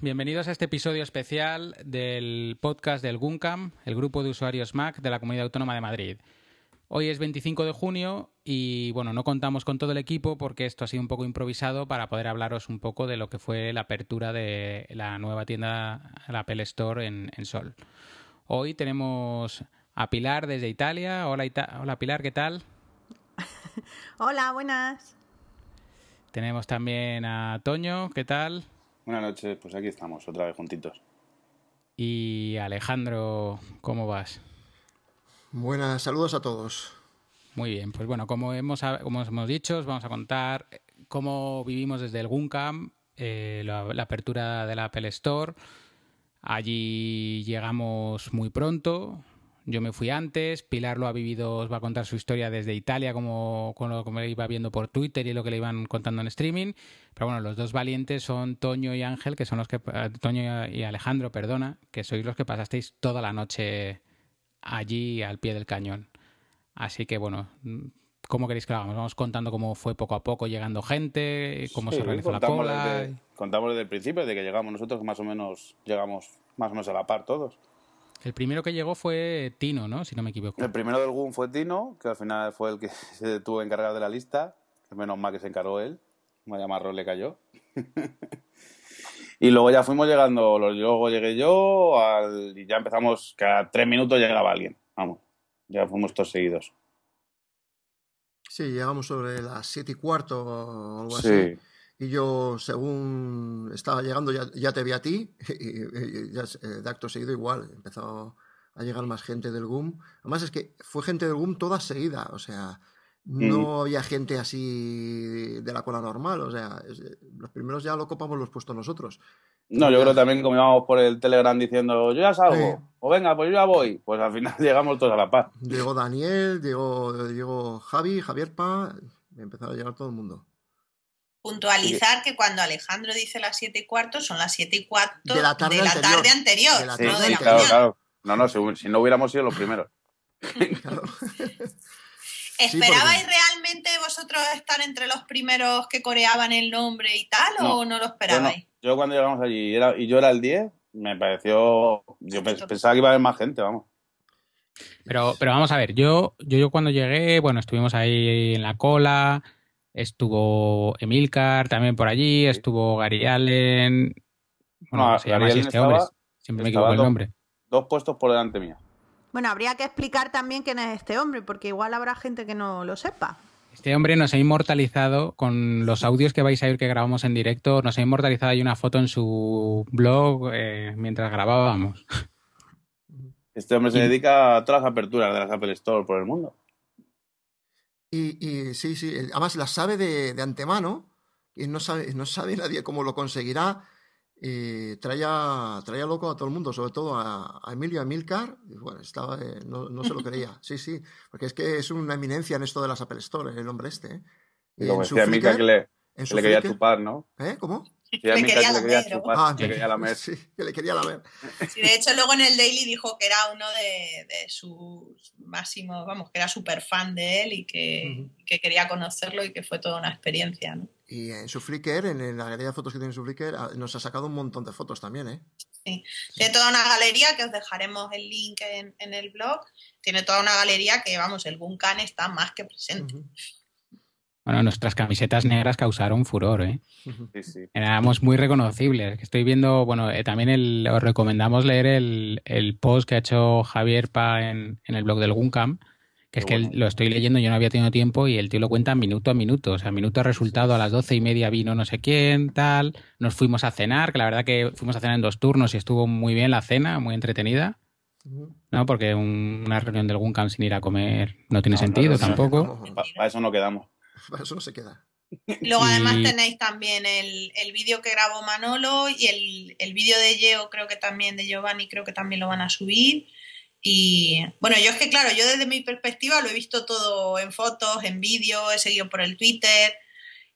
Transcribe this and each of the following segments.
Bienvenidos a este episodio especial del podcast del GUNCAM, el grupo de usuarios Mac de la Comunidad Autónoma de Madrid. Hoy es 25 de junio y bueno, no contamos con todo el equipo porque esto ha sido un poco improvisado para poder hablaros un poco de lo que fue la apertura de la nueva tienda, la Apple Store en, Sol. Hoy tenemos a Pilar desde Italia. Hola, Hola Pilar, ¿qué tal? Hola, buenas. Tenemos también a Toño, ¿qué tal? Buenas noches, pues aquí estamos, otra vez juntitos. Y Alejandro, ¿cómo vas? Buenas, saludos a todos. Muy bien, pues bueno, como hemos, como hemos dicho, os vamos a contar cómo vivimos desde el Guncam, eh, la, la, apertura de la Apple Store. Allí llegamos muy pronto, yo me fui antes, Pilar lo ha vivido, os va a contar su historia desde Italia, como, como, como iba viendo por Twitter y lo que le iban contando en streaming. Pero bueno, los dos valientes son Toño y Ángel, que son los que, eh, Toño y Alejandro, perdona, que sois los que pasasteis toda la noche allí al pie del cañón. Así que bueno, ¿cómo queréis que lo hagamos? Vamos contando cómo fue poco a poco llegando gente, cómo se organizó la cola. contamos desde el principio, desde que llegamos nosotros, más o menos llegamos más o menos a la par todos. El primero que llegó fue Tino, ¿no? Si no me equivoco. El primero del GUM fue Tino, que al final fue el que se tuvo que encargar de la lista. Menos mal que se encargó él. Vaya marrón le cayó. y luego ya fuimos llegando, luego llegué yo y ya empezamos, cada tres minutos llegaba alguien. Vamos, ya fuimos todos seguidos. Sí, llegamos sobre las siete y cuarto o algo así. Y yo, según estaba llegando, ya, te vi a ti, y, ya, eh, de acto seguido igual, empezó a llegar más gente del GUM. Además es que fue gente del GUM toda seguida, o sea, no había gente así de la cola normal, o sea, los primeros ya lo copamos los puestos nosotros. No, yo creo también como íbamos por el Telegram diciendo, yo ya salgo, o venga, pues yo ya voy, pues al final llegamos todos a la paz. Llegó Daniel, llegó, llegó Javi, Javier Pa, empezaron a llegar todo el mundo. Puntualizar que cuando Alejandro dice las siete y cuarto, son las siete y cuarto de la tarde anterior, no de la claro, claro. No, no, si, no hubiéramos sido los primeros. ¿Esperabais realmente vosotros estar entre los primeros que coreaban el nombre y tal o no lo esperabais? yo cuando llegamos allí y yo era el 10, me pareció. Yo pensaba que iba a haber más gente, vamos. Pero, pero vamos a ver, yo, yo, yo cuando llegué, bueno, estuvimos ahí en la cola, estuvo Emilcar también por allí, estuvo Gary Allen. Bueno, no, se llama así este hombre. Siempre me equivoco el nombre. Dos puestos por delante mía. Bueno, habría que explicar también quién es este hombre, porque igual habrá gente que no lo sepa. Este hombre nos ha inmortalizado con los audios que vais a oír que grabamos en directo. Nos ha inmortalizado ahí una foto en su blog eh, mientras grabábamos. Este hombre se dedica a todas las aperturas de las Apple Store por el mundo. Y, sí, sí, además la sabe de, antemano y no sabe, no sabe nadie cómo lo conseguirá. Eh, traía, traía loco a todo el mundo, sobre todo a, Emilio a Milcar. bueno, estaba, eh, no, se lo creía. Sí, sí, porque es que es una eminencia en esto de las Apple Store, el hombre este. ¿eh? Y como decía Milcar que le, le quería chupar, ¿no? ¿Eh? ¿Cómo? le quería lamer. Ah, que quería lamer. Sí, que le quería lamer. Sí, de hecho, luego en el Daily dijo que era uno de, de sus máximos, vamos, que era súper fan de él y que, que, quería conocerlo y que fue toda una experiencia, ¿no? Y en su Flickr, en la galería de fotos que tiene en su Flickr, ah, nos ha sacado un montón de fotos también, ¿eh? Sí. Tiene toda una galería que os dejaremos el link en, en el blog. Tiene toda una galería que, vamos, el Guncan está más que presente. Bueno, nuestras camisetas negras causaron furor, ¿eh? Sí, sí. Éramos muy reconocibles. Estoy viendo, bueno, eh, también os recomendamos leer el, post que ha hecho Javier Pa en, el blog del Guncam, que es que lo estoy leyendo, yo no había tenido tiempo y el tío lo cuenta minuto a minuto. O sea, minuto a resultado, a las doce y media vino no sé quién, tal. Nos fuimos a cenar, que la verdad que fuimos a cenar en dos turnos y estuvo muy bien la cena, muy entretenida. ¿no? Porque una reunión del Guncam sin ir a comer no tiene sentido tampoco. Para eso no quedamos. eso no se queda. Luego además tenéis también el, vídeo que grabó Manolo y el, el vídeo de Geo, creo que también de Giovanni, creo que también lo van a subir. Y bueno, yo es que claro, yo desde mi perspectiva lo he visto todo en fotos, en vídeo, he seguido por el Twitter.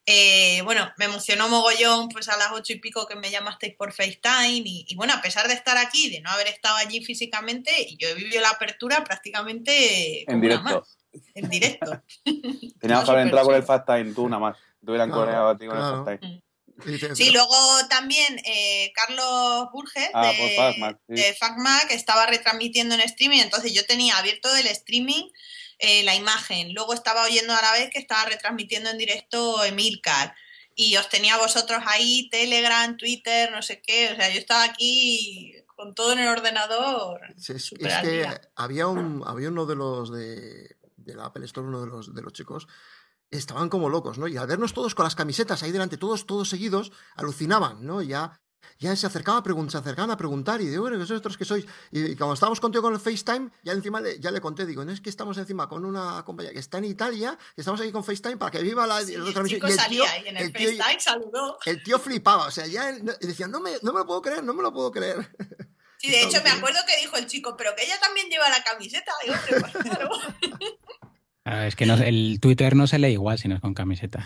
Eh, bueno, me emocionó mogollón pues a las ocho y pico que me llamasteis por FaceTime y, bueno, a pesar de estar aquí, de no haber estado allí físicamente, yo he vivido la apertura prácticamente en directo en directo. Teníamos que haber entrado con el Fast Time, tú nada más. Tú hubieran coreado a ti con el Fast Time. Sí, luego también eh, Carlos Burges ah, de, FacMac, estaba retransmitiendo en streaming, entonces yo tenía abierto el streaming eh, la imagen, luego estaba oyendo a la vez que estaba retransmitiendo en directo Emilcar y os tenía vosotros ahí, Telegram, Twitter, no sé qué, o sea, yo estaba aquí con todo en el ordenador. es que había, un, había uno de los de, de la Apple Store, uno de los, de los chicos, estaban como locos, ¿no? Y al vernos todos con las camisetas ahí delante, todos, todos seguidos, alucinaban, ¿no? Ya, ya se acercaban a preguntar, se acercaban a preguntar y digo, bueno, vosotros que sois. Y, cuando estábamos contigo con el FaceTime, ya encima le, ya le conté, digo, no es que estamos encima con una compañía que está en Italia, que estamos aquí con FaceTime para que viva la, transmisión. Y el tío, en el, FaceTime saludó. El tío flipaba, o sea, ya decía, no me, no me lo puedo creer, no me lo puedo creer. Sí, de hecho me acuerdo que dijo el chico, pero que ella también lleva la camiseta. Digo, pues claro. es que el Twitter no se lee igual si no es con camiseta.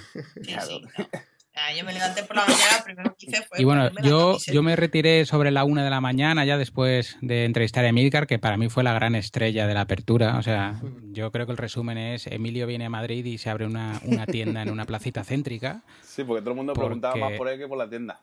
yo me levanté por la mañana, primero que hice fue. Y bueno, yo, yo me retiré sobre la una de la mañana, ya después de entrevistar a Emilcar, que para mí fue la gran estrella de la apertura. O sea, yo creo que el resumen es: Emilio viene a Madrid y se abre una, tienda en una placita céntrica. Sí, porque todo el mundo preguntaba más por él que por la tienda.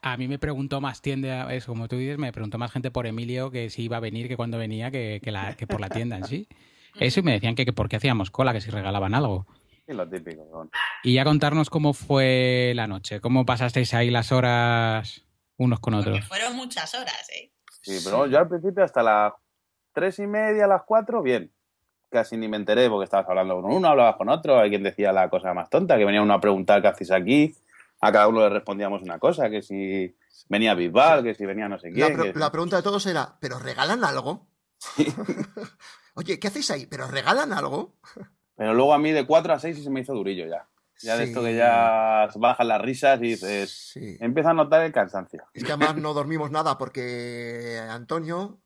A mí me preguntó más tienda, es como tú dices, me preguntó más gente por Emilio que si iba a venir que cuando venía que, la, que por la tienda en sí. Eso y me decían que, que por qué hacíamos cola, que si regalaban algo. Y lo típico. Y ya contarnos cómo fue la noche, cómo pasasteis ahí las horas unos con otros. fueron muchas horas, ¿eh? Sí, pero yo al principio hasta las tres y media, las cuatro, bien. Casi ni me enteré porque estabas hablando con uno, hablabas con otro, hay quien decía la cosa más tonta, que venía uno a preguntar qué hacéis aquí, a cada uno le respondíamos una cosa, que si venía Bisbal, que si venía no sé quién. La, la pregunta de todos era, ¿pero regalan algo? Sí. Oye, ¿qué hacéis ahí? ¿Pero regalan algo? Pero luego a mí de 4 a 6 sí se me hizo durillo ya. Ya de esto que ya bajan las risas y dices, empieza a notar el cansancio. Es que además no dormimos nada porque Antonio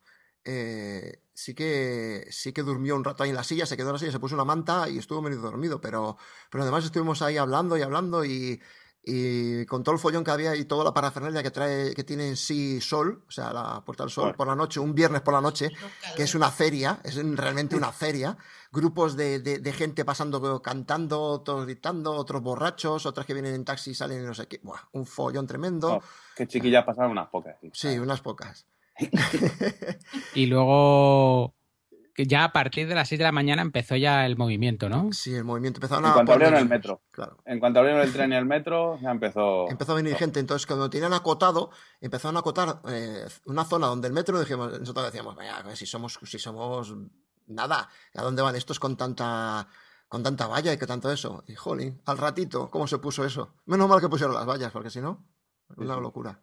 eh, sí que sí que durmió un rato ahí en la silla, se quedó en la silla, se puso una manta y estuvo medio dormido, pero, pero además estuvimos ahí hablando y hablando y, y con todo el follón que había y toda la parafernalia que trae, que tiene en sí Sol, o sea, la Puerta del Sol por la noche, un viernes por la noche, que es una feria, es realmente una feria, grupos de, de, gente pasando, cantando, otros gritando, otros borrachos, otras que vienen en taxi y salen no sé qué, un follón tremendo. Oh, que chiquillas pasaron unas pocas. Sí, unas pocas. y luego ya a partir de las 6 de la mañana empezó ya el movimiento, ¿no? Sí, el movimiento empezó a... En cuanto abrieron el metro. Claro. En cuanto abrieron el tren y el metro, ya empezó... Empezó a venir gente. Entonces, cuando tenían acotado, empezaron a acotar eh, una zona donde el metro, dijimos, nosotros decíamos, vaya, si somos, si somos nada, ¿a dónde van estos con tanta con tanta valla y que tanto eso? Y jolín, al ratito, ¿cómo se puso eso? Menos mal que pusieron las vallas, porque si no, una locura.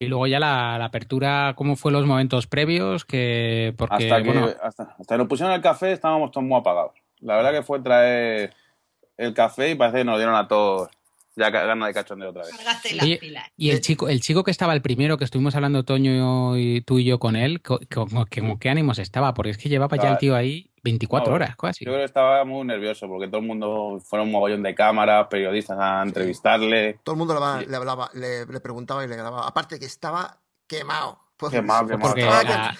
Y luego ya la, apertura, ¿cómo fue los momentos previos? Que, porque, hasta, que, hasta, que nos pusieron el café estábamos todos muy apagados. La verdad que fue traer el café y parece que nos dieron a todos ya gana de cachondeo otra vez. y el chico, el chico que estaba el primero, que estuvimos hablando Toño y tú y yo con él, como, qué ánimos estaba, porque es que llevaba ya el tío ahí 24 horas, casi. Yo creo que estaba muy nervioso, porque todo el mundo fueron un mogollón de cámaras, periodistas a entrevistarle. Todo el mundo le, hablaba, le, preguntaba y le grababa. Aparte que estaba quemado. quemado, quemado. Porque la,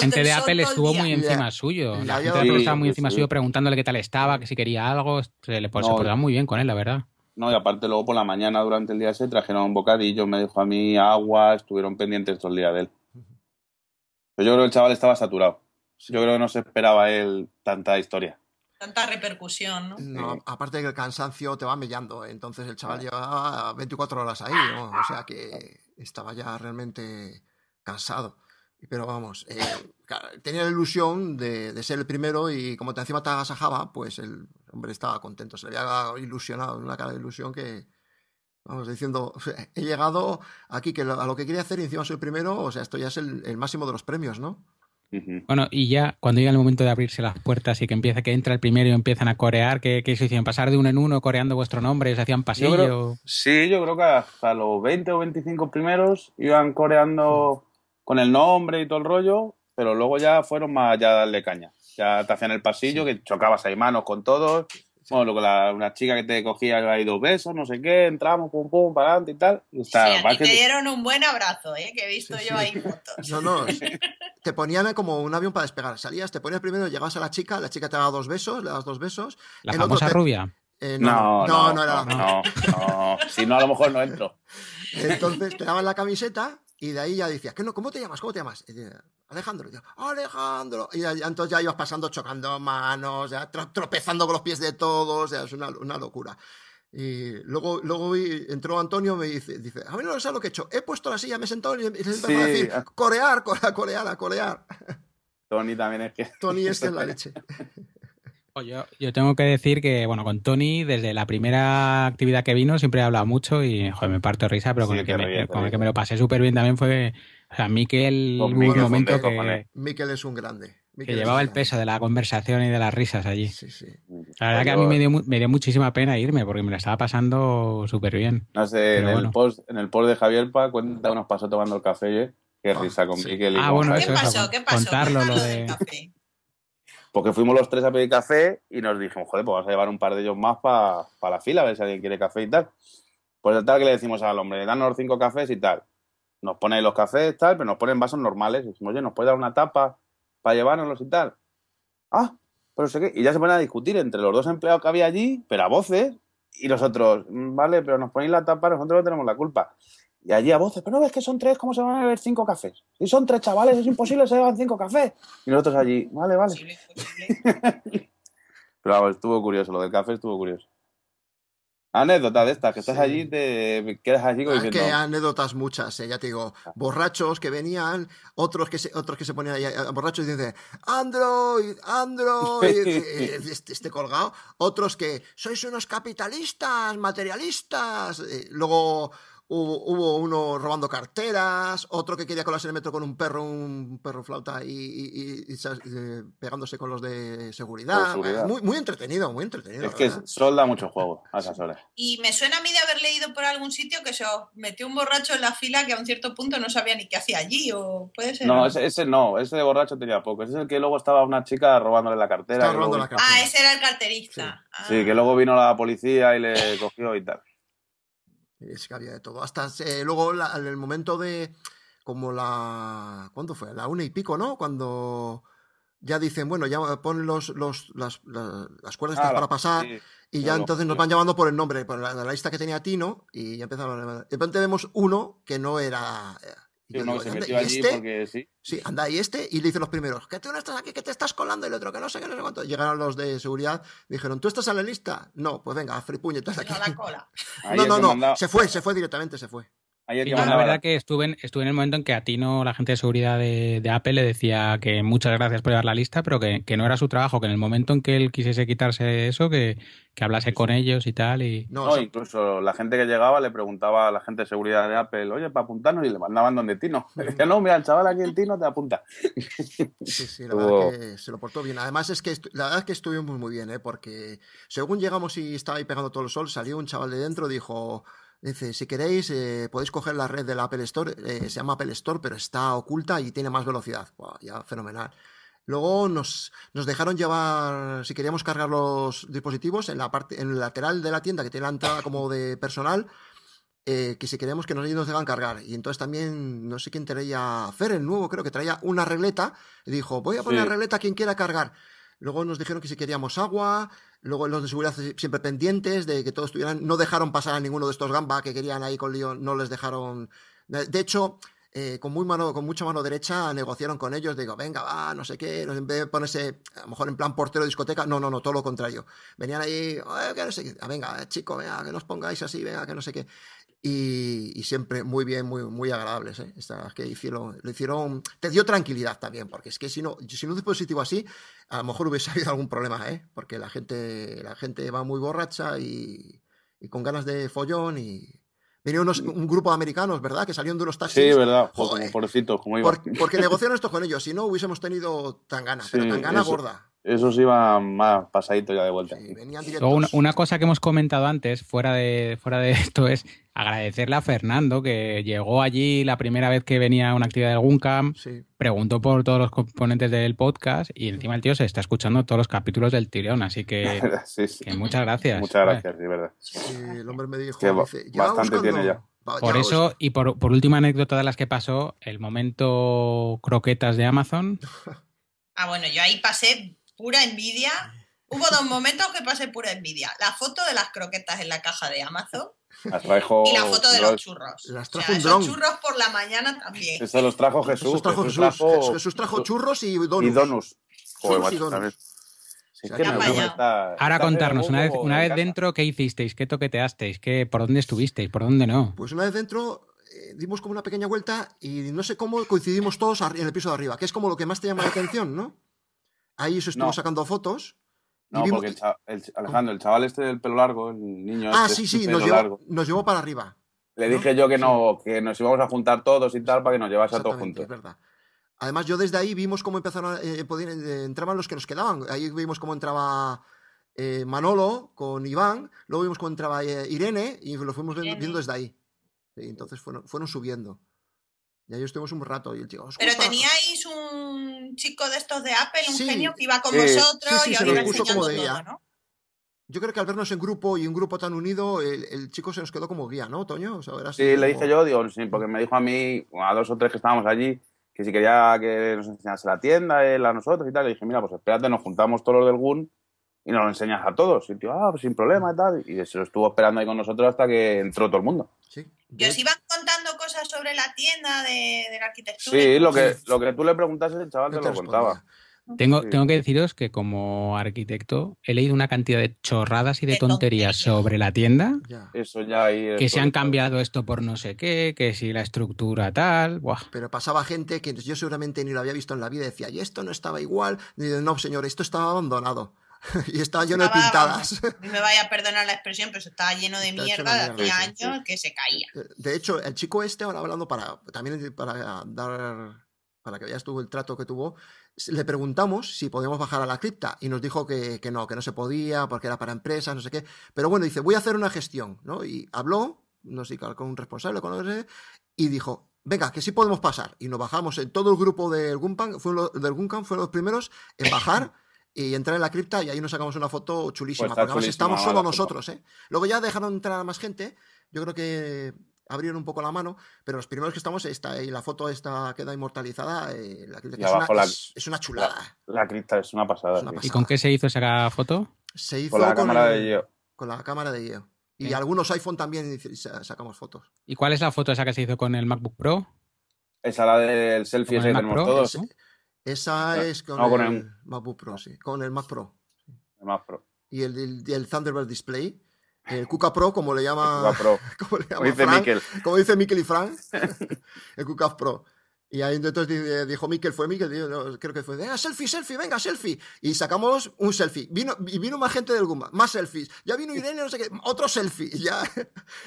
gente de Apple estuvo muy encima suyo. La, gente de Apple estaba muy encima suyo preguntándole qué tal estaba, que si quería algo. Se le pues, portaba muy bien con él, la verdad. No, y aparte luego por la mañana durante el día se trajeron un bocadillo, me dijo a mí agua, estuvieron pendientes todo el día de él. Pero yo creo que el chaval estaba saturado. Yo creo que no se esperaba él tanta historia. Tanta repercusión, ¿no? aparte de que el cansancio te va mellando. Entonces el chaval llevaba 24 horas ahí, ¿no? O sea que estaba ya realmente cansado. Pero vamos, eh, tenía la ilusión de, ser el primero y como te encima te agasajaba, pues el hombre estaba contento. Se le había ilusionado, una cara de ilusión que, vamos, diciendo, he llegado aquí que a lo que quería hacer y encima soy el primero, o sea, esto ya es el, máximo de los premios, ¿no? Bueno, y ya cuando llega el momento de abrirse las puertas y que empieza, que entra el primero y empiezan a corear, ¿qué, qué se hicieron? ¿Pasar de uno en uno coreando vuestro nombre? ¿Se hacían pasillo? sí, yo creo que hasta los 20 o 25 primeros iban coreando con el nombre y todo el rollo, pero luego ya fueron más allá de darle caña. Ya te hacían el pasillo, que chocabas ahí manos con todos. Bueno, luego la, una chica que te cogía ahí dos besos, no sé qué, entramos, pum, pum, para adelante y tal. Y sí, a te dieron un buen abrazo, ¿eh? que he visto yo ahí fotos. No, no, te ponían como un avión para despegar. Salías, te ponías primero, llegabas a la chica, la chica te daba dos besos, le das dos besos. La famosa rubia. Eh, no, no, no, era la No, no, si no, a lo mejor no entro. Entonces te daban la camiseta y de ahí ya decías, no, ¿cómo te llamas? ¿Cómo te llamas? Alejandro. Alejandro. Y entonces ya ibas pasando chocando manos, ya tropezando con los pies de todos, es una, una locura. Y luego, luego entró Antonio me dice, dice, a ver, no sabes lo que he hecho. He puesto la silla, me he sentado y me sí. a decir, corear, corear, corear, corear. Tony también es que... Tony es que es la leche. Yo, yo, tengo que decir que, bueno, con Tony, desde la primera actividad que vino, siempre he hablado mucho y, joder, me parto de risa, pero con, el, que me, con el que me lo pasé súper bien también fue, o sea, Miquel, un momento que... Miquel es un grande. que llevaba el peso de la conversación y de las risas allí. Sí, sí. La verdad que a mí me dio, me dio muchísima pena irme porque me lo estaba pasando súper bien. No sé, en, el post, en el post de Javier Pa cuenta unos pasó tomando el café, ¿eh? Qué ah, risa con Miquel y ah, bueno, ¿Qué pasó? ¿Qué pasó? Contarlo lo de... Porque fuimos los tres a pedir café y nos dijimos, joder, pues vamos a llevar un par de ellos más para la fila, a ver si alguien quiere café y tal. Pues tal que le decimos al hombre, danos cinco cafés y tal. Nos pone los cafés tal, pero nos ponen vasos normales. Y decimos, oye, ¿nos puede dar una tapa para llevárnoslos y tal? Ah, pero sé qué. Y ya se ponen a discutir entre los dos empleados que había allí, pero a voces, y nosotros, mm, vale, pero nos ponéis la tapa, nosotros no tenemos la culpa. Y allí a voces, pero no ves que son tres, ¿cómo se van a beber cinco cafés? Si son tres chavales, es imposible, se llevan cinco cafés. Y nosotros allí, vale, vale. pero vamos, estuvo curioso, lo del café estuvo curioso. Anécdota de estas, que estás allí, te quedas allí con que anécdotas muchas, eh, ya te digo. Ah. Borrachos que venían, otros que se, otros que se ponían ahí, borrachos y dicen, Android, Android, este, este, colgado. Otros que, sois unos capitalistas, materialistas. Eh, luego Hubo, uno robando carteras, otro que quería colarse en el metro con un perro, un perro flauta y, eh, pegándose con los de seguridad. Muy, muy entretenido, muy entretenido. Es que solda mucho juego a esas horas. Y me suena a mí de haber leído por algún sitio que se metió un borracho en la fila que a un cierto punto no sabía ni qué hacía allí, o puede ser. No, ese, no, ese de borracho tenía poco. Ese es el que luego estaba una chica robándole la cartera. Ah, ese era el carterista. sí, ah. que luego vino la policía y le cogió y tal. Es que había de todo. Hasta eh, luego, en el momento de. Como la. ¿Cuándo fue? La una y pico, ¿no? Cuando ya dicen, bueno, ya ponen los, los, las, las, cuerdas ah, para pasar y ya entonces nos van llamando por el nombre, por la, lista que tenía Tino y ya empezamos. De repente vemos uno que no era y se metió allí este? porque sí. Sí, anda, y este, y le dice los primeros, que tú no estás aquí, que te estás colando, y el otro, que no sé qué, no sé cuánto. Llegaron los de seguridad, dijeron, ¿tú estás en la lista? No, pues venga, free puñetas aquí. la cola. no, no, no, se fue, se fue directamente, se fue la verdad que estuve en, estuve en el momento en que a Tino, la gente de seguridad de, Apple, le decía que muchas gracias por llevar la lista, pero que, no era su trabajo, que en el momento en que él quisiese quitarse eso, que, hablase con ellos y tal. Y... No, incluso la gente que llegaba le preguntaba a la gente de seguridad de Apple, oye, para apuntarnos, y le mandaban donde Tino. decía, no, mira, el chaval aquí en Tino te apunta. Sí, sí, la verdad que se lo portó bien. Además, es que la verdad es que estuvimos muy bien, ¿eh? porque según llegamos y estaba ahí pegando todo el sol, salió un chaval de dentro, dijo Dice, si queréis, eh, podéis coger la red del Apple Store, eh, se llama Apple Store, pero está oculta y tiene más velocidad. ya, fenomenal. Luego nos, nos, dejaron llevar, si queríamos cargar los dispositivos, en la parte, en el lateral de la tienda, que tiene la entrada como de personal, eh, que si queríamos que nos, nos dejan cargar. Y entonces también, no sé quién traía, Fer, el nuevo, creo que traía una regleta, y dijo, voy a poner la regleta a quien quiera cargar. Luego nos dijeron que si queríamos agua, luego los de seguridad siempre pendientes de que todos estuvieran, no dejaron pasar a ninguno de estos gamba que querían ahí con lío, no les dejaron. De hecho, eh, con, muy mano, con mucha mano derecha negociaron con ellos, digo, venga, va, no sé qué, en vez de ponerse a lo mejor en plan portero discoteca, no, no, no, todo lo contrario. Venían ahí, que no sé qué, ah, venga, chico, venga, que nos pongáis así, venga, que no sé qué. Y, siempre muy bien, muy, muy agradables. ¿eh? Estas que hicieron, lo hicieron, te dio tranquilidad también, porque es que si no, si no un dispositivo así, a lo mejor hubiese habido algún problema, ¿eh? porque la gente, la gente va muy borracha y, y con ganas de follón y, Venía un grupo de americanos, ¿verdad? Que salieron de unos taxis. Sí, verdad. Joder. Pobrecitos, como iba. porque negociaron esto con ellos. Si no, hubiésemos tenido tan gana, pero tan gana gorda. Esos iban más pasaditos ya de vuelta. una, cosa que hemos comentado antes, fuera de, fuera de esto, es agradecerle a Fernando, que llegó allí la primera vez que venía a una actividad del Guncam, preguntó por todos los componentes del podcast y encima el tío se está escuchando todos los capítulos del tirón, así que, muchas gracias. Muchas gracias, de verdad. el hombre me dijo, bastante tiene ya. Por eso, y por, por última anécdota de las que pasó, el momento croquetas de Amazon. ah, bueno, yo ahí pasé pura envidia. Hubo dos momentos que pasé pura envidia. La foto de las croquetas en la caja de Amazon. Las trajo y la foto de los churros. Las trajo o un sea, dron. esos churros por la mañana también. Eso los trajo Jesús. Jesús trajo Jesús. trajo- Jesús trajo churros y donuts. y donuts. Joder, y donuts. Sí, está- Ahora está contarnos, una vez, una vez dentro, ¿qué hicisteis? ¿Qué toqueteasteis? ¿Qué, ¿Por dónde estuvisteis? ¿Por dónde no? Pues una vez dentro eh, dimos como una pequeña vuelta y no sé cómo coincidimos todos en el piso de arriba, que es como lo que más te llama la atención, ¿no? Ahí se estuvo No. sacando fotos. No, vimos- porque el cha- el ch- Alejandro, el chaval este del pelo largo, el niño Ah, este sí, del sí, pelo nos largo, llevó, nos llevó para arriba. Le ¿no? dije yo que no, que nos íbamos a juntar todos y tal para que nos llevase a todos juntos. es verdad. Además, yo desde ahí vimos cómo empezaron a, eh, podían- eh, entraban los que nos quedaban. Ahí vimos cómo entraba eh, Manolo con Iván, luego vimos cómo entraba eh, Irene y lo fuimos viendo, Irene. viendo desde ahí. Y entonces fueron, fueron subiendo. Y ahí estuvimos un rato y el chico, "¿Os Pero gusta?". teníais un chico de estos de Apple, un Sí. genio que iba con Sí. vosotros Sí, sí, y se os nos iba puso enseñando como de todo. ¿no? Yo creo que al vernos en grupo y un grupo tan unido, el, el chico se nos quedó como guía, ¿no, Toño? O sea, era así Sí, le dije yo, digo, sí, porque me dijo a mí, a dos o tres que estábamos allí, que si quería que nos enseñase la tienda, él a nosotros y tal. Le dije, mira, pues espérate, nos juntamos todos los del GUN y nos lo enseñas a todos. Y el tío, ah, pues sin problema y tal. Y se lo estuvo esperando ahí con nosotros hasta que entró todo el mundo. Y os iban contando cosas sobre la tienda de, de la arquitectura. Sí, lo que, lo que tú le preguntases, el chaval No te te lo contaba. Tengo, Sí. tengo que deciros que como arquitecto he leído una cantidad de chorradas y de De tonterías tonterías. sobre la tienda, Ya. Eso ya ahí. es que se han cambiado esto por no sé qué, que si la estructura tal, buah. Pero pasaba gente que yo seguramente ni lo había visto en la vida y decía, y esto no estaba igual. Y yo, no, señor, esto estaba abandonado. y estaba lleno de pintadas. vamos, me vaya a perdonar la expresión, pero estaba lleno de mierda de hacía años que se caía. De hecho, el chico este, ahora hablando para también para dar para que veas tú el trato que tuvo, le preguntamos si podíamos bajar a la cripta y nos dijo que, que no, que no se podía porque era para empresas, no sé qué. Pero bueno, dice, voy a hacer una gestión, ¿no? Y habló, no sé, con un responsable, con sé, y dijo, venga, que sí podemos pasar. Y nos bajamos en todo el grupo del Gunpan, fue lo- del Guncan, fueron los primeros en bajar. Y entrar en la cripta y ahí nos sacamos una foto chulísima. Pues porque además chulísima, estamos solo nosotros, ¿eh? Luego ya dejaron entrar a más gente. Yo creo que abrieron un poco la mano, pero los primeros que estamos, está y la foto esta queda inmortalizada. eh, la cripta, que es, una, la- es, es una chulada. La cripta es una pasada. Es una sí. pasada. ¿Y con qué se hizo esa foto? Se hizo Con la cámara el- de yo. con la cámara de Geo. Y algunos iPhone también sacamos fotos. ¿Y cuál es la foto esa que se hizo con el MacBook Pro? Esa la del selfie ese que tenemos Pro, todos. ¿no? Esa Ah, es con no, el, con el- MacBook Pro, sí. Con el Mac Pro. El Mac Pro. Y el, el- Thunderbird Display. El Kuka Pro, como le llama, Pro. como le llama Como dice Frank, Miquel. como dice Miquel y Frank, el Kuka Pro. Y ahí entonces di- dijo Miquel, fue Miquel, dijo, no, creo que fue, venga, selfie, selfie, venga, selfie. Y sacamos un selfie. Vino, y vino más gente del Gumba, más selfies. Ya vino Irene, no sé qué, otro selfie. Y ya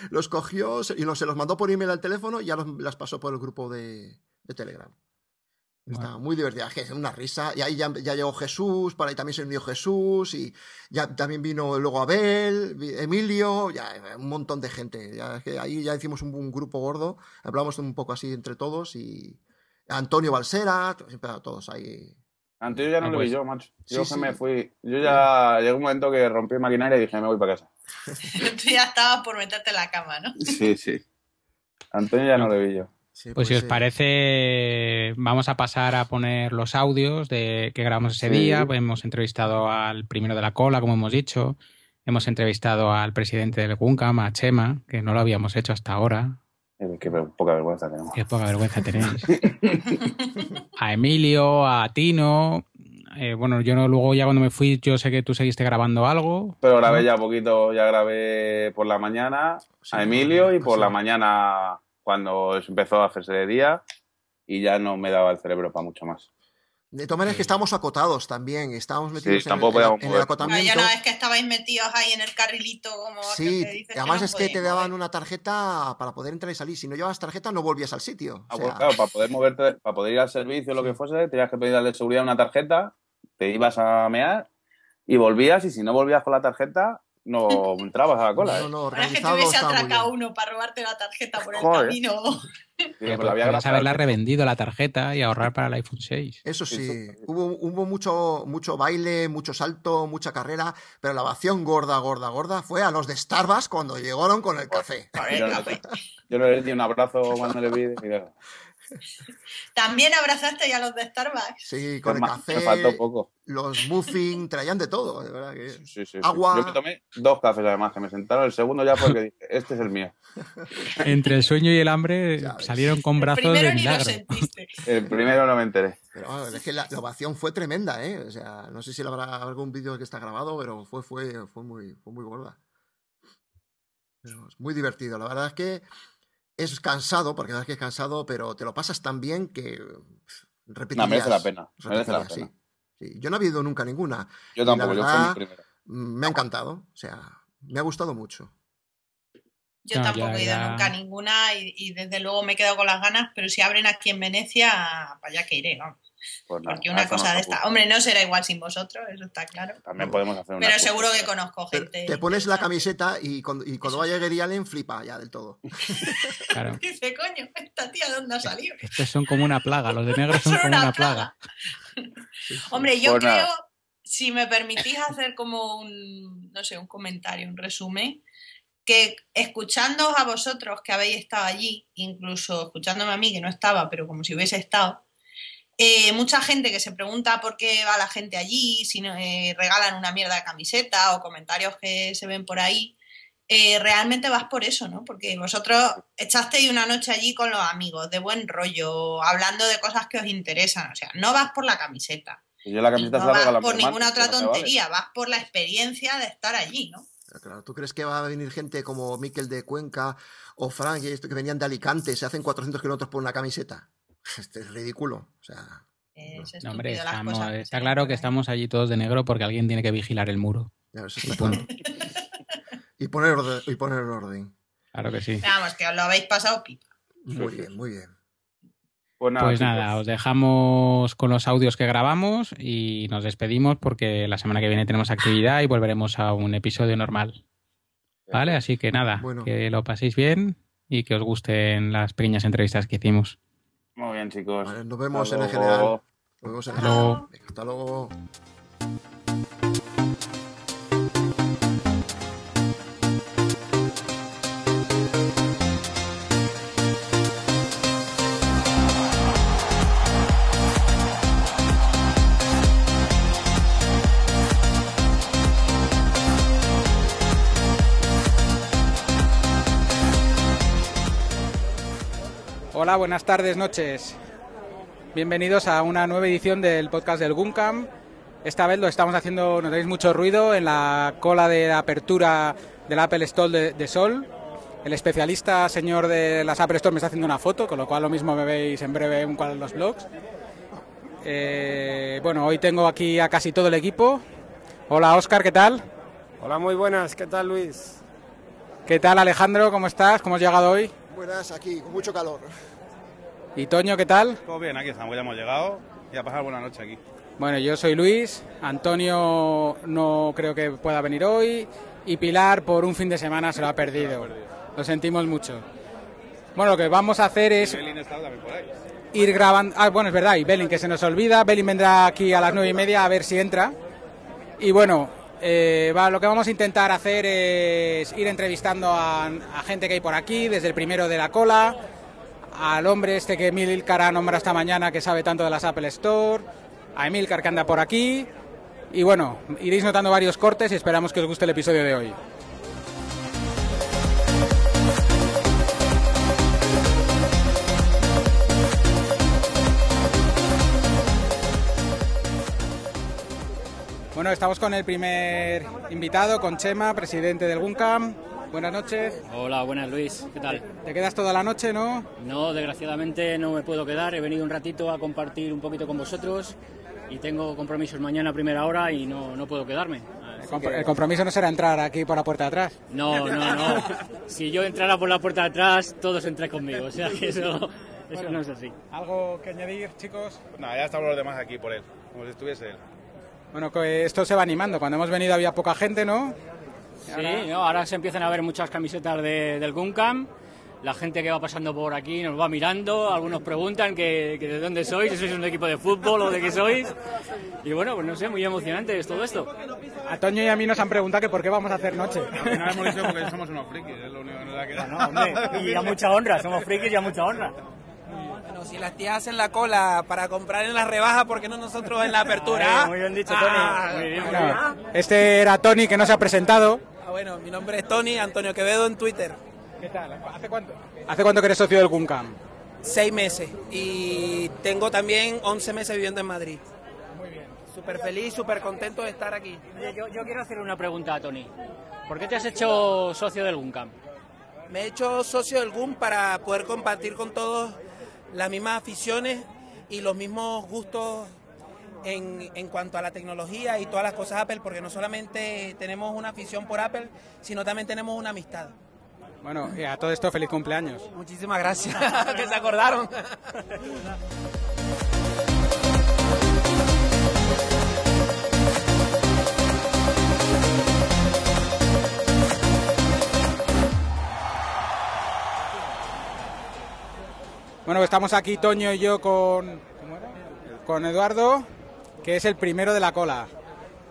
los cogió y los, se los mandó por email al teléfono y ya los, las pasó por el grupo de, de Telegram. Está Bueno. muy divertida, es una risa. Y ahí ya, ya llegó Jesús, para ahí también se unió Jesús, y ya también vino luego Abel, Emilio, ya un montón de gente. Ya, es que ahí ya hicimos un, un grupo gordo, hablamos un poco así entre todos, y Antonio Balsera, siempre todos ahí. Antes yo ya no Ah, lo pues. vi yo, macho. Sí, Yo sí. que me fui. Yo ya llegó un momento que rompí maquinaria y dije, me voy para casa. Tú ya estabas por meterte en la cama, ¿no? Sí, sí. Antonio ya no lo vi yo. Sí, Pues si os eh, parece, vamos a pasar a poner los audios de que grabamos ese Sí. día. Hemos entrevistado al primero de la cola, como hemos dicho. Hemos entrevistado al presidente del Guncam, a Chema, que no lo habíamos hecho hasta ahora. Eh, Qué poca vergüenza tenemos. Qué poca vergüenza tenéis. a Emilio, a Tino. Eh, bueno, yo no, luego ya cuando me fui, yo sé que tú seguiste grabando algo. Pero grabé ya poquito, ya grabé por la mañana Sí, a Emilio y por sí. la mañana cuando empezó a hacerse de día y ya no me daba el cerebro para mucho más. De todas maneras que estábamos acotados también, estábamos metidos en, tampoco en- en el acotamiento. ya una vez que estabais metidos ahí en el carrilito, como Sí, que dices además no es que te daban mover. una tarjeta para poder entrar y salir. Si no llevabas tarjeta no volvías al sitio. Ah, O pues sea, claro, para poder moverte, para poder ir al servicio o lo que fuese, tenías que pedir al de seguridad una tarjeta, te ibas a mear y volvías y si no volvías con la tarjeta no entrabas a la cola. no, ¿eh? no, Ahora que te hubiese atracado uno para robarte la tarjeta por el Joder. camino. Que pero había podrías grabado- haberla revendido la tarjeta y ahorrar para el iPhone 6. Eso sí, Eso- hubo, hubo mucho, mucho baile, mucho salto, mucha carrera, pero la ovación gorda, gorda, gorda fue a los de Starbucks cuando llegaron con el café. Yo no, yo no le di un abrazo cuando le vi. También abrazaste ya los de Starbucks. Sí, con el Me- café. Me faltó poco. Los muffins, traían de todo, de verdad que. Sí, sí, sí. Agua. Yo me tomé dos cafés además, que me sentaron el segundo ya porque dije, este es el mío. Entre el sueño y el hambre Ya ves. salieron con El brazos primero de ni lo milagro. sentiste. El primero no me enteré. Pero es que la, la ovación fue tremenda, ¿eh? O sea, no sé si habrá algún vídeo que está grabado, pero fue, fue, fue, muy, fue muy gorda. Pero es muy divertido. La verdad es que es cansado, porque la verdad es que es cansado, pero te lo pasas tan bien que repetirías. No, merece la pena. Merece la repetirías, pena. sí. Sí, Yo no he habido nunca ninguna. Yo la tampoco, yo fui el primero. Me ha encantado. O sea, me ha gustado mucho. Yo No, tampoco ya, he ido ya. nunca a ninguna y, y desde luego me he quedado con las ganas, pero si abren aquí en Venecia, para allá que iré, vamos. Pues nada, Porque una cosa de esta, hombre, no será igual sin vosotros, eso está claro. También podemos hacer una. Pero seguro que conozco Pero gente. te pones la camiseta y cuando, y cuando vaya Gary Allen flipa ya del todo. Claro. Dice, coño, esta tía, ¿de dónde ha salido? Estos son como una plaga, los de negro son Son como una una plaga. Hombre, yo Pues creo, nada. si me permitís hacer como un, no sé, un comentario, un resumen, que escuchándoos a vosotros que habéis estado allí, incluso escuchándome a mí que no estaba, pero como si hubiese estado, eh, mucha gente que se pregunta por qué va la gente allí, si no, eh, regalan una mierda de camiseta o comentarios que se ven por ahí, eh, realmente vas por eso, ¿no? Porque vosotros echasteis una noche allí con los amigos, de buen rollo, hablando de cosas que os interesan, o sea, no vas por la camiseta. Y yo la Y camiseta no se la vas por ninguna otra vale. tontería, vas por la experiencia de estar allí, ¿no? Claro, ¿tú crees que va a venir gente como Miquel de Cuenca o Frank y esto que venían de Alicante, se hacen 400 kilómetros por una camiseta? Este es ridículo. O sea, Es No, hombre, estamos- cosas está claro que estamos allí todos de negro porque alguien tiene que vigilar el muro. ya eso Y está punto. claro. Y poner orden. Y poner orden. Claro que sí. Vamos, que os lo habéis pasado pipa. Muy bien, muy bien. Pues nada, Pues nada, os dejamos con los audios que grabamos y nos despedimos porque la semana que viene tenemos actividad y volveremos a un episodio normal. ¿Vale? Así que nada, Bueno. que lo paséis bien y que os gusten las pequeñas entrevistas que hicimos. Muy bien, chicos. Vale, nos vemos Hasta en el luego. general. Nos vemos en el Hasta luego. general. Venga, hasta luego. Hola, buenas tardes, noches. Bienvenidos a una nueva edición del podcast del Guncam. Esta vez lo estamos haciendo, notáis mucho ruido en la cola de apertura del Apple Store de, de Sol. El especialista señor de las Apple Store me está haciendo una foto, con lo cual lo mismo me veis en breve en cual de los blogs. Eh, bueno, hoy tengo aquí a casi todo el equipo. Hola Oscar, ¿qué tal? Hola, muy buenas. ¿Qué tal, Luis? ¿Qué tal Alejandro? ¿Cómo estás? ¿Cómo has llegado hoy? Buenas aquí, con mucho calor. ¿Y Toño, qué tal? Todo bien, aquí estamos, ya hemos llegado y a pasar buena noche aquí. Bueno, yo soy Luis, Antonio no creo que pueda venir hoy y Pilar por un fin de semana se lo ha perdido. Lo sentimos mucho. Bueno, lo que vamos a hacer es ir grabando... Ah, bueno, es verdad, y Belin, que se nos olvida. Belin vendrá aquí a las nueve y media a ver si entra. Y bueno, eh, va, lo que vamos a intentar hacer es ir entrevistando a, gente que hay por aquí, desde el primero de la cola, al hombre este que Emilcar ha nombrado esta mañana que sabe tanto de las Apple Store, a Emilcar que anda por aquí. Y bueno, iréis notando varios cortes y esperamos que os guste el episodio de hoy. Bueno, estamos con el primer invitado, con Chema, presidente del GUNCAM. Buenas noches. Hola, buenas Luis, ¿qué tal? Te quedas toda la noche, ¿no? No, desgraciadamente no me puedo quedar, he venido un ratito a compartir un poquito con vosotros y tengo compromisos mañana a primera hora y no, no puedo quedarme. El compromiso no será entrar aquí por la puerta de atrás. No, no, no. Si yo entrara por la puerta de atrás, todos entran conmigo, o sea que eso, eso no es así. ¿Algo que añadir, chicos? Nada, ya estamos los demás aquí por él, como si estuviese él. Bueno, que esto se va animando. Cuando hemos venido había poca gente, ¿no? Sí, no, ahora se empiezan a ver muchas camisetas de- del Guncam. La gente que va pasando por aquí nos va mirando, algunos preguntan que, que de dónde sois, si sois un equipo de fútbol o de qué sois. Y bueno, pues no sé, muy emocionante es todo esto. A Toño y a mí nos han preguntado que por qué vamos a hacer noche. No hemos dicho porque somos unos frikis, es lo único que nos ha quedado. No, hombre, y a mucha honra, somos frikis y a mucha honra. Bueno, si las tías hacen la cola para comprar en la rebaja, ¿por qué no nosotros en la apertura? muy bien dicho, Tony. Ah, muy bien, muy Bueno, bien. este era Tony que no se ha presentado. Ah, bueno, mi nombre es Tony Antonio Quevedo en Twitter. ¿Qué tal? ¿Hace cuánto? ¿Hace cuánto que eres socio del Guncam? Seis meses. Y tengo también 11 meses viviendo en Madrid. Muy bien. Súper feliz, súper contento de estar aquí. Oye, yo, yo quiero hacer una pregunta a Tony. ¿Por qué te has hecho socio del Guncam? Me he hecho socio del GUM para poder compartir con todos las mismas aficiones y los mismos gustos en, en cuanto a la tecnología y todas las cosas Apple, porque no solamente tenemos una afición por Apple, sino también tenemos una amistad. Bueno, y a todo esto, feliz cumpleaños. Muchísimas gracias que se acordaron. Bueno, estamos aquí Toño y yo con, ¿cómo era? con Eduardo, que es el primero de la cola.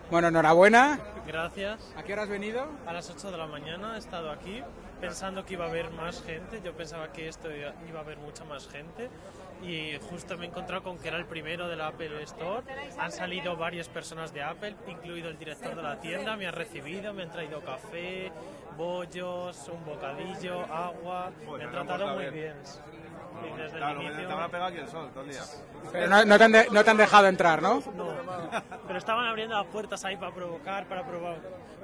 Bueno, enhorabuena. Gracias. ¿A qué hora has venido? A las 8 de la mañana he estado aquí pensando que iba a haber más gente. Yo pensaba que esto iba a haber mucha más gente. Y justo me he encontrado con que era el primero de la Apple Store. Han salido varias personas de Apple, incluido el director de la tienda. Me han recibido, me han traído café, bollos, un bocadillo, agua. Me han tratado muy bien. Y desde el inicio... pegado aquí el sol todo el día. Pero no, no te han de- no te han dejado entrar, ¿no? No, pero estaban abriendo las puertas ahí para provocar, para probar,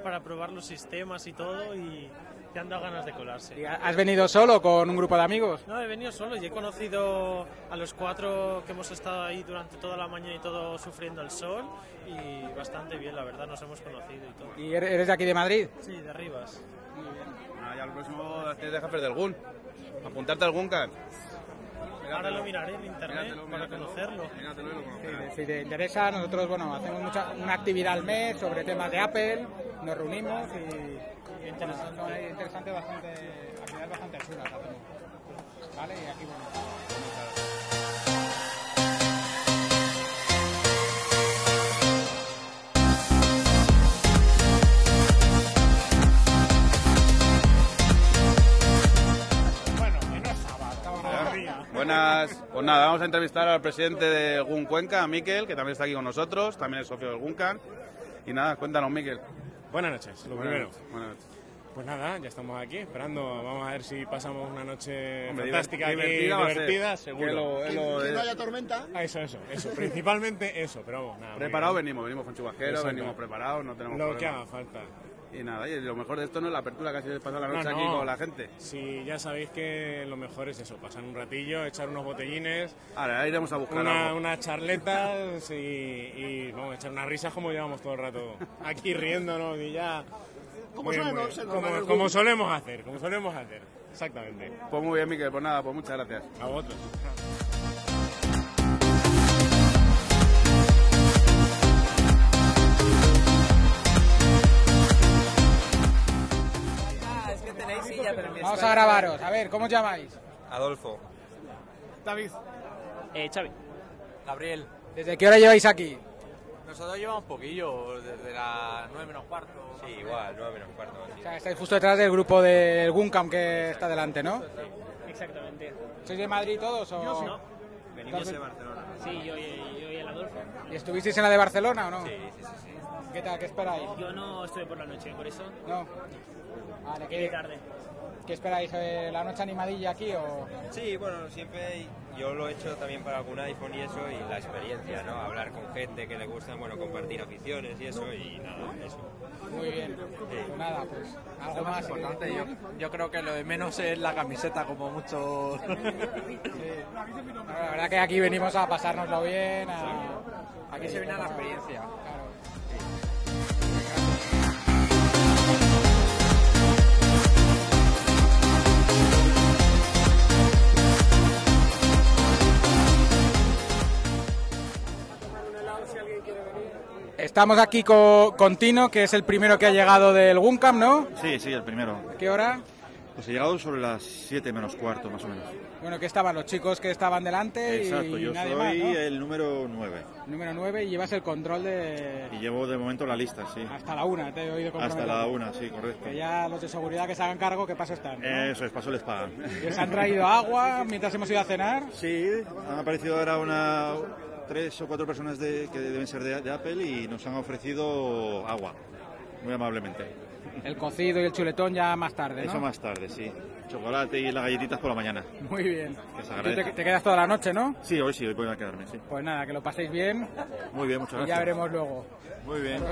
para probar los sistemas y todo y te han dado ganas de colarse. ¿Has venido solo con un grupo de amigos? No, he venido solo y he conocido a los cuatro que hemos estado ahí durante toda la mañana y todo sufriendo el sol y bastante bien, la verdad, nos hemos conocido y todo. ¿Y eres eres de aquí de Madrid? Sí, de Rivas. Ah, ya el próximo tienes de jefe del GUN. Apuntarte al GUNCAN. Ahora lo miraré en internet para conocerlo. Si te interesa, nosotros bueno hacemos mucha, una actividad al mes sobre temas de Apple, nos reunimos y, y interesante, hay interesante bastante, actividades bastante chulas hacemos. ¿Vale? Y aquí bueno. Buenas, pues nada, vamos a entrevistar al presidente de GUN Cuenca, a Miquel, que también está aquí con nosotros, también es socio del GUNCAN. Y nada, cuéntanos, Miquel. Buenas noches, lo primero. Buenas noches. Pues nada, ya estamos aquí esperando. Vamos a ver si pasamos una noche Hombre, fantástica divert- aquí, divertida divertida, seguro. Que lo- lo- Que no haya tormenta. Ah, Eso, eso, eso. Principalmente eso, pero vamos, nada. Preparados venimos, venimos con chubasqueros, venimos preparados, no tenemos Lo que problema. haga falta. Y nada, y lo mejor de esto no es la apertura que ha sido pasar la No, noche no. aquí con la gente. Sí, ya sabéis que lo mejor es eso, pasar un ratillo, echar unos botellines, Ahora iremos a buscar una, algo. unas charletas y, y vamos a echar unas risas como llevamos todo el rato aquí riéndonos y ya. Como Muy solemos muy Como- solemos hacer, como solemos hacer. Exactamente. Pues muy bien, Miquel, pues nada, pues muchas gracias. A vosotros. Pero Vamos a grabaros, a ver, ¿cómo os llamáis? Adolfo. David. Eh, Xavi. Gabriel. ¿Desde qué hora lleváis aquí? Nosotros llevamos poquillo, desde las 9 menos cuarto. Sí, igual, 9 menos cuarto. O sea, estáis justo detrás del grupo del Guncam que está delante, ¿no? Exactamente. ¿Sois de Madrid todos o...? No. Venimos de Barcelona. Sí, yo, y- yo y el Adolfo. ¿Y estuvisteis en la de Barcelona o no? Sí, sí, sí. sí. ¿Qué tal? ¿Qué esperáis? Yo no estuve por la noche, por eso No. Vale, ¿qué, tarde. ¿qué esperáis? eh, ¿La noche animadilla aquí o...? Sí, bueno, siempre yo lo he hecho también para algún iPhone y eso, y la experiencia, ¿no? Hablar con gente que le gusta, bueno, compartir aficiones y eso, y nada, eso. Muy bien. Pues nada, pues algo más más. importante, yo, yo creo que lo de menos es la camiseta, como mucho. La verdad que aquí venimos a pasárnoslo bien, a... Aquí se viene a la experiencia. Estamos aquí co- con, Tino, que es el primero que ha llegado del Guncam, ¿no? Sí, sí, el primero. ¿A qué hora? Pues he llegado sobre las 7 menos cuarto, más o menos. Bueno, que estaban los chicos que estaban delante Exacto, y yo nadie soy más, ¿no? el número 9. Número 9 y llevas el control de... Y llevo de momento la lista, sí. Hasta la una, te he oído Hasta la una, sí, correcto. Que ya los de seguridad que se hagan cargo, que paso están. ¿no? Eso es, paso les pagan. ¿Les han traído agua mientras hemos ido a cenar? Sí, han aparecido ahora una, tres o cuatro personas de, que deben ser de, de Apple y nos han ofrecido agua, muy amablemente. El cocido y el chuletón ya más tarde, ¿no? Eso más tarde, sí. Chocolate y las galletitas por la mañana. Muy bien. Que se Tú agradece. te, te quedas toda la noche, ¿no? Sí, hoy sí, hoy voy a quedarme, sí. Pues nada, que lo paséis bien Muy bien, muchas y gracias. ya veremos luego. Muy bien.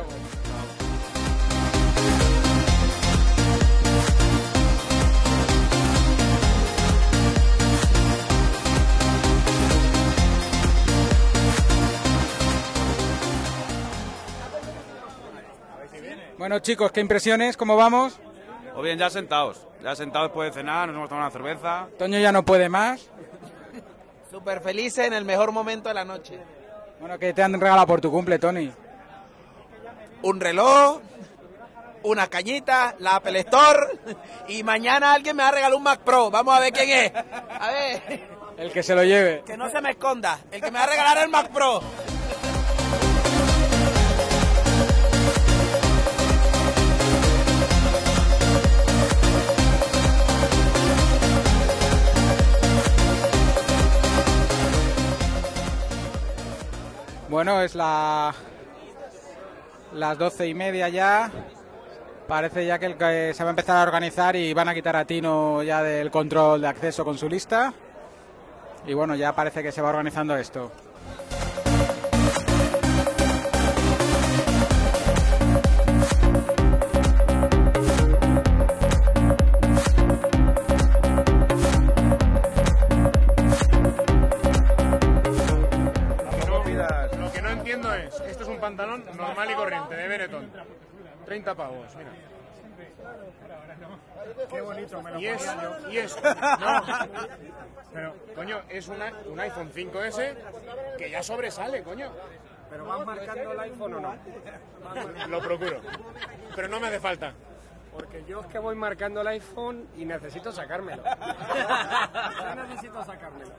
Bueno chicos, ¿qué impresiones? ¿Cómo vamos? O bien, ya sentados. Ya sentados después de cenar, nos hemos tomado una cerveza. Toño ya no puede más. Súper felices en el mejor momento de la noche. Bueno, que te han regalado por tu cumple, Tony. Un reloj, una cañita, la Apple Store y mañana alguien me va a regalar un Mac Pro. Vamos a ver quién es. A ver, El que se lo lleve. que no se me esconda. El que me va a regalar el Mac Pro. Bueno, es la las doce y media ya. Parece ya que, el que se va a empezar a organizar y van a quitar a Tino ya del control de acceso con su lista. Y bueno, ya parece que se va organizando esto. 30 pavos, mira. Qué bonito, me lo Y es, yo. y es, no, pero coño, es una- un iPhone 5S que ya sobresale, coño. ¿Pero vas marcando el iPhone o no? Lo procuro, pero no me hace falta. Porque yo es que voy marcando el iPhone y necesito sacármelo. Yo necesito sacármelo.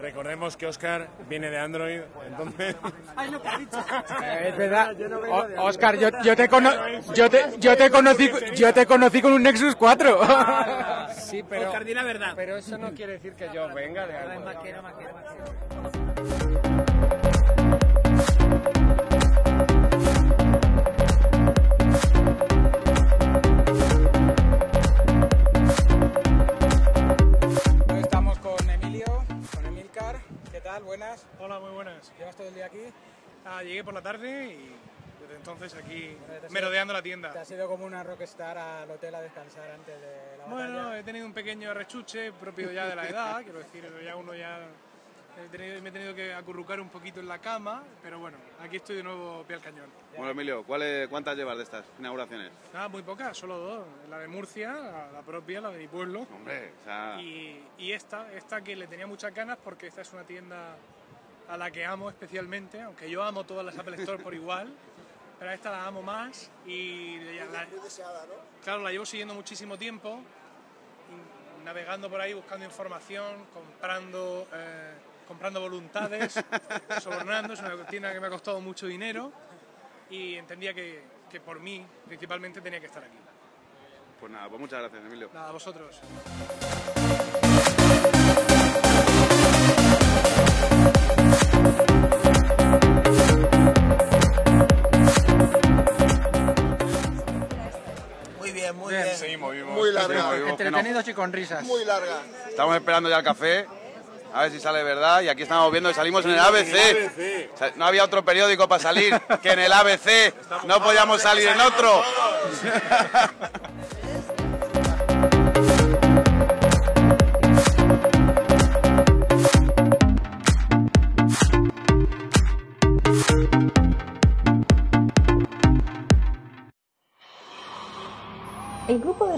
Recordemos que Oscar viene de Android, entonces... Ay, lo que ha dicho. Eh, es verdad. O- Oscar, yo, yo te cono- yo te yo te conocí yo te conocí con un Nexus 4. Sí, pero, Oscar, di la verdad. pero eso no quiere decir que yo venga de algo. Tal? Buenas. Hola, muy buenas. ¿Llevas todo el día aquí? Ah, llegué por la tarde y desde entonces aquí ido- merodeando la tienda. Te has ido como una rockstar al hotel a descansar antes de la Bueno, batalla. he tenido un pequeño rechuche propio ya de la edad, quiero decir, ya uno ya he tenido- me he tenido que acurrucar un poquito en la cama, pero bueno, aquí estoy de nuevo pie al cañón. Bueno, Emilio, ¿cuáles- ¿cuántas llevas de estas inauguraciones? Nada, muy pocas, solo dos, la de Murcia, la, la propia, la de mi pueblo, Hombre, o sea, y, y esta, esta que le tenía muchas ganas porque esta es una tienda a la que amo especialmente, aunque yo amo todas las Apple Store por igual, pero a esta la amo más y la, la- claro, la llevo siguiendo muchísimo tiempo, navegando por ahí, buscando información, comprando, eh, comprando voluntades, sobornando, es una tienda que me ha costado mucho dinero y entendía que, que por mí principalmente tenía que estar aquí. pues nada, pues muchas gracias, Emilio. Nada, a vosotros. Muy bien, muy bien. Seguimos vivos. Muy larga. Seguimos vivos, que no. Entretenidos y con risas. Muy larga. Estamos esperando ya el café. A ver si sale verdad. Y aquí estamos viendo que salimos en el ABC. No había otro periódico para salir que en el ABC. No podíamos salir en otro.